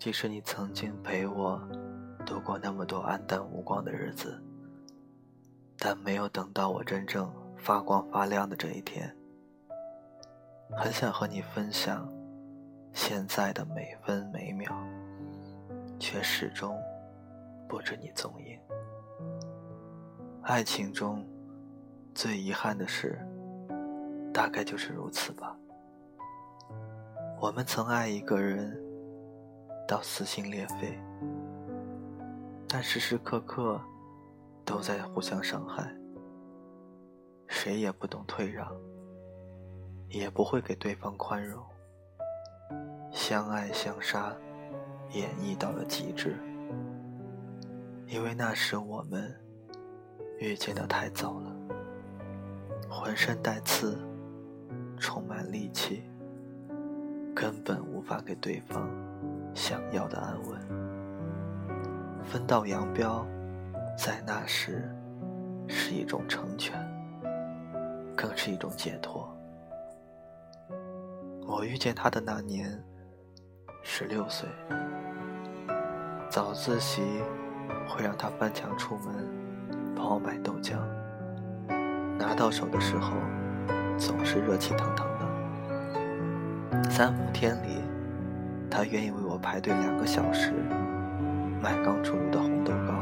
即使你曾经陪我度过那么多黯淡无光的日子，但没有等到我真正发光发亮的这一天。很想和你分享现在的每分每秒，却始终不知你踪影。爱情中最遗憾的事，大概就是如此吧。我们曾爱一个人到撕心裂肺，但时时刻刻都在互相伤害，谁也不懂退让。也不会给对方宽容，相爱相杀，演绎到了极致。因为那时我们遇见的太早了，浑身带刺，充满戾气，根本无法给对方想要的安稳。分道扬镳，在那时是一种成全，更是一种解脱。我遇见他的那年，十六岁。早自习会让他翻墙出门，帮我买豆浆。拿到手的时候，总是热气腾腾的。三伏天里，他愿意为我排队两个小时，买刚出炉的红豆糕。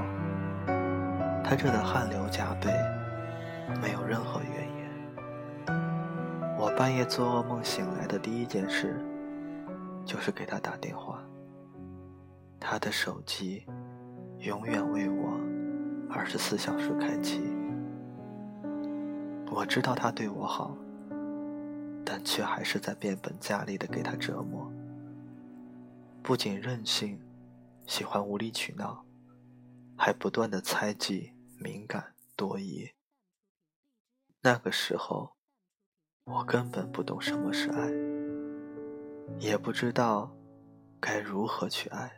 他热得汗流浃背，没有任何怨言。我半夜做噩梦醒来的第一件事，就是给他打电话。他的手机永远为我二十四小时开机。我知道他对我好，但却还是在变本加厉的给他折磨。不仅任性，喜欢无理取闹，还不断的猜忌、敏感、多疑。那个时候。我根本不懂什么是爱，也不知道该如何去爱。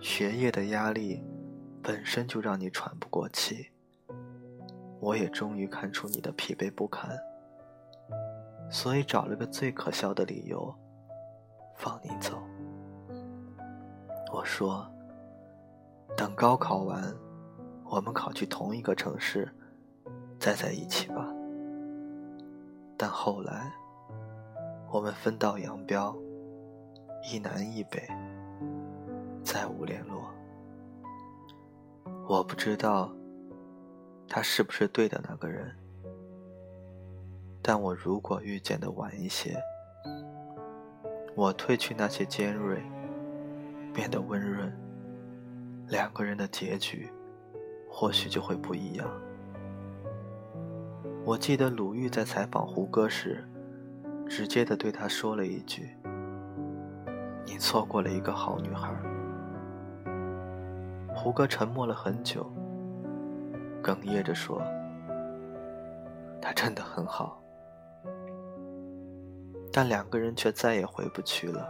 学业的压力本身就让你喘不过气，我也终于看出你的疲惫不堪，所以找了个最可笑的理由放你走。我说，等高考完，我们考去同一个城市，再在一起吧。但后来，我们分道扬镳，一南一北，再无联络。我不知道他是不是对的那个人，但我如果遇见的晚一些，我褪去那些尖锐，变得温润，两个人的结局或许就会不一样。我记得鲁豫在采访胡歌时，直接的对他说了一句：“你错过了一个好女孩。”胡歌沉默了很久，哽咽着说：“她真的很好。”但两个人却再也回不去了，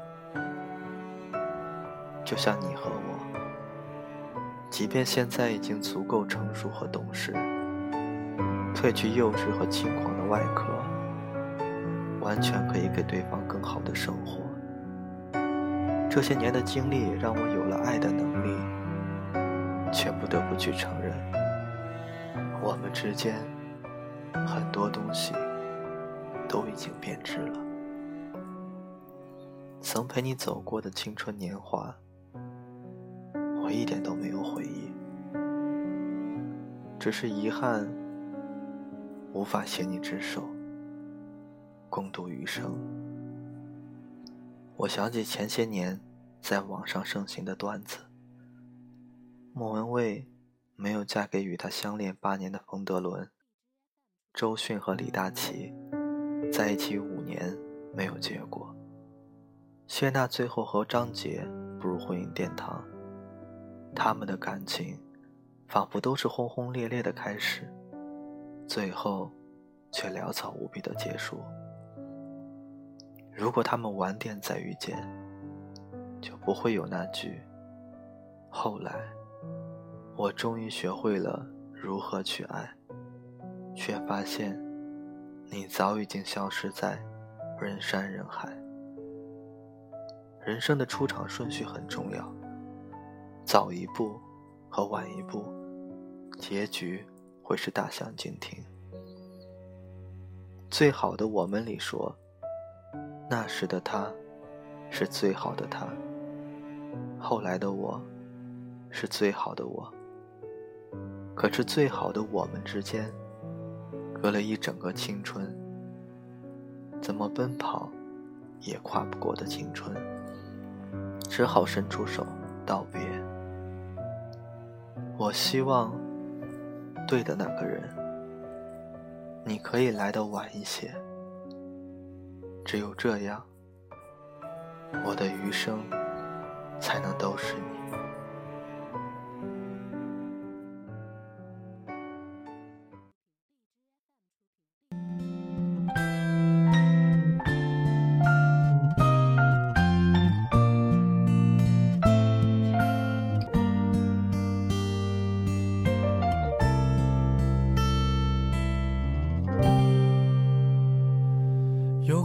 就像你和我，即便现在已经足够成熟和懂事。褪去幼稚和轻狂的外壳，完全可以给对方更好的生活。这些年的经历让我有了爱的能力，却不得不去承认，我们之间很多东西都已经变质了。曾陪你走过的青春年华，我一点都没有回忆，只是遗憾。无法携你执手，共度余生。我想起前些年在网上盛行的段子：莫文蔚没有嫁给与她相恋八年的冯德伦，周迅和李大齐在一起五年没有结果，谢娜最后和张杰步入婚姻殿堂，他们的感情仿佛都是轰轰烈烈的开始。最后，却潦草无比的结束。如果他们晚点再遇见，就不会有那句“后来，我终于学会了如何去爱，却发现你早已经消失在人山人海”。人生的出场顺序很重要，早一步和晚一步，结局会是大相径庭。最好的我们里说，那时的他，是最好的他；后来的我，是最好的我。可是最好的我们之间，隔了一整个青春，怎么奔跑，也跨不过的青春，只好伸出手道别。我希望，对的那个人，你可以来的晚一些。只有这样，我的余生才能都是你。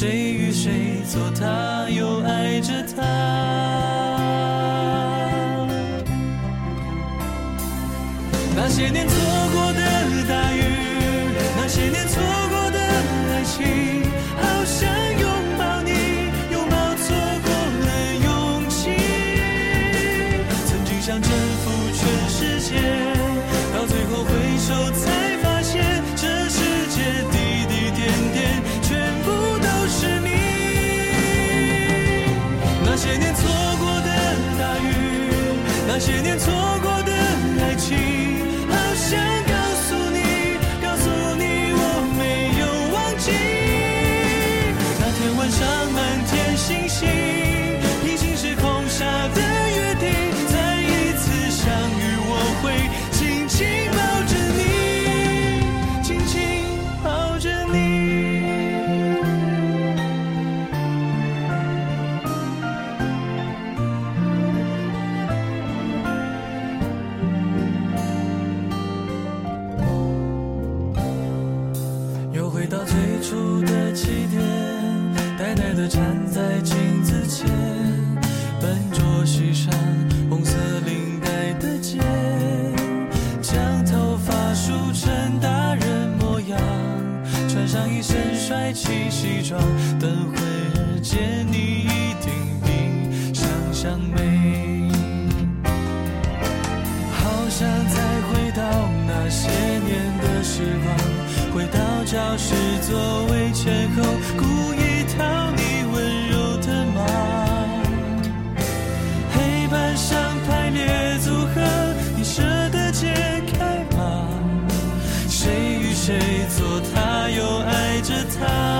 谁与谁做他，又爱着他？那些年错些年错帅气西装，等会儿见你一定比想象美。好想再回到那些年的时光，回到教室座位前后，故意讨爱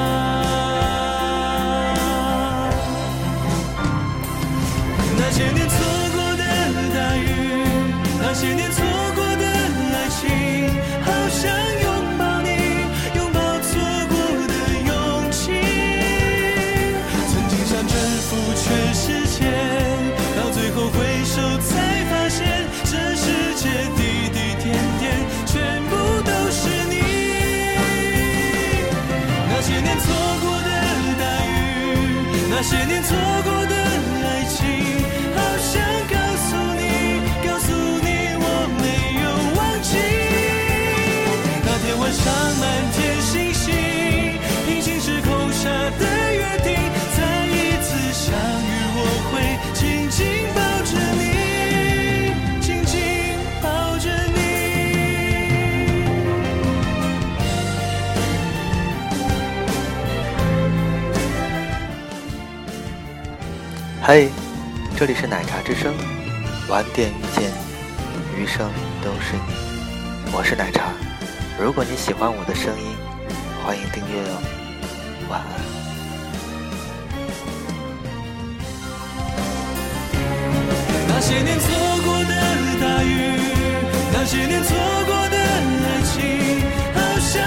嘿，这里是奶茶之声，晚点遇见你，余生都是你。我是奶茶，如果你喜欢我的声音，欢迎订阅哦。晚安。那些年错过的大雨，那些年错过的爱情，好想